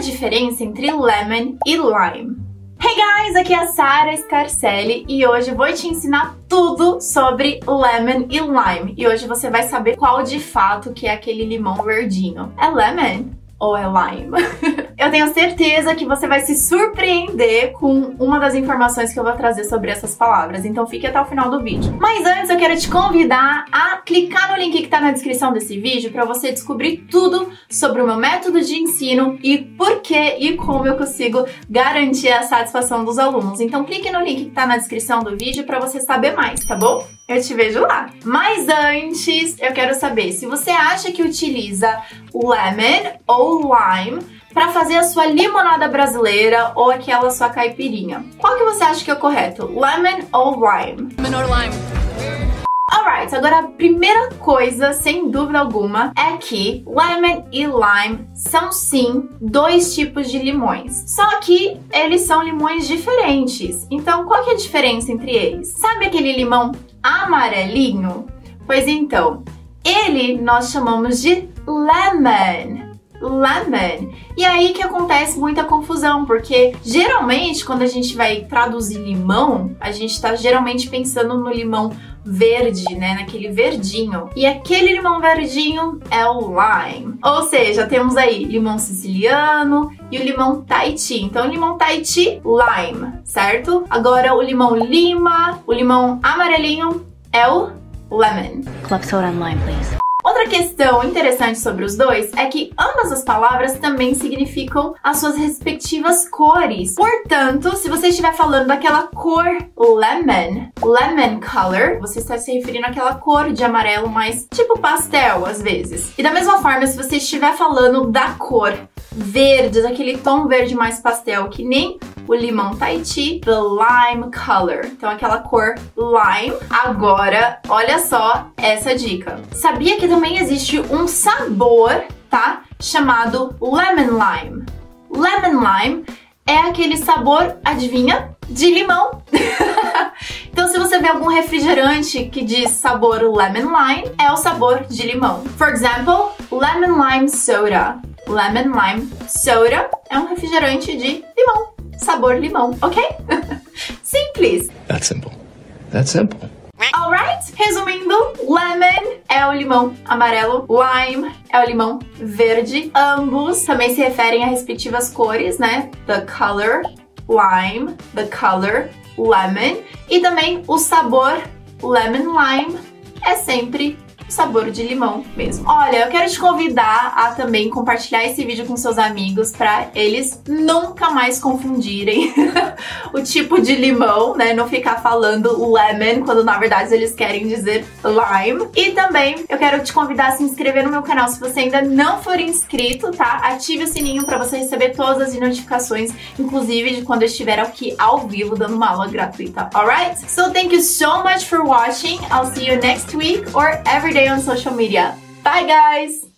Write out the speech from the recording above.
diferença entre lemon e lime? Hey guys, aqui é a Sara Scarcelli e hoje vou te ensinar tudo sobre lemon e lime. E hoje você vai saber qual de fato que é aquele limão verdinho. É lemon ou é lime? eu tenho certeza que você vai se surpreender com uma das informações que eu vou trazer sobre essas palavras, então fique até o final do vídeo. Mas antes eu quero te convidar a clicar no link que tá na descrição desse vídeo para você descobrir tudo sobre o meu método de ensino e por que e como eu consigo garantir a satisfação dos alunos. Então clique no link que tá na descrição do vídeo para você saber mais, tá bom? Eu te vejo lá. Mas antes, eu quero saber se você acha que utiliza lemon ou lime para fazer a sua limonada brasileira ou aquela sua caipirinha. Qual que você acha que é o correto? Lemon ou lime? Lemon or lime? Alright, agora a primeira coisa, sem dúvida alguma, é que lemon e lime são sim dois tipos de limões. Só que eles são limões diferentes. Então, qual que é a diferença entre eles? Sabe aquele limão amarelinho? Pois então, ele nós chamamos de lemon. Lemon. E aí que acontece muita confusão, porque geralmente quando a gente vai traduzir limão, a gente tá geralmente pensando no limão verde, né? Naquele verdinho. E aquele limão verdinho é o lime. Ou seja, temos aí limão siciliano e o limão Tahiti. Então, limão Tahiti, lime, certo? Agora, o limão lima, o limão amarelinho é o lemon. Club soda and lime, please. Outra questão interessante sobre os dois é que ambas as palavras também significam as suas respectivas cores. Portanto, se você estiver falando daquela cor lemon, lemon color, você está se referindo àquela cor de amarelo mais tipo pastel, às vezes. E da mesma forma, se você estiver falando da cor verde, daquele tom verde mais pastel, que nem o limão Tahiti, the lime color. Então aquela cor lime. Agora, olha só essa dica. Sabia que também existe um sabor, tá? Chamado lemon lime. Lemon lime é aquele sabor, adivinha? De limão. então, se você vê algum refrigerante que diz sabor lemon lime, é o sabor de limão. For example, lemon lime soda. Lemon lime soda é um refrigerante de limão sabor limão, ok? Simples. That's simple. That's simple. Alright? Resumindo, lemon é o limão amarelo, lime é o limão verde. Ambos também se referem a respectivas cores, né? The color lime, the color lemon. E também o sabor lemon lime é sempre sabor de limão mesmo. Olha, eu quero te convidar a também compartilhar esse vídeo com seus amigos para eles nunca mais confundirem o tipo de limão, né? Não ficar falando lemon quando na verdade eles querem dizer lime. E também eu quero te convidar a se inscrever no meu canal se você ainda não for inscrito, tá? Ative o sininho para você receber todas as notificações, inclusive de quando eu estiver aqui ao vivo dando uma aula gratuita. Alright? So thank you so much for watching. I'll see you next week or every day on social media. Bye guys!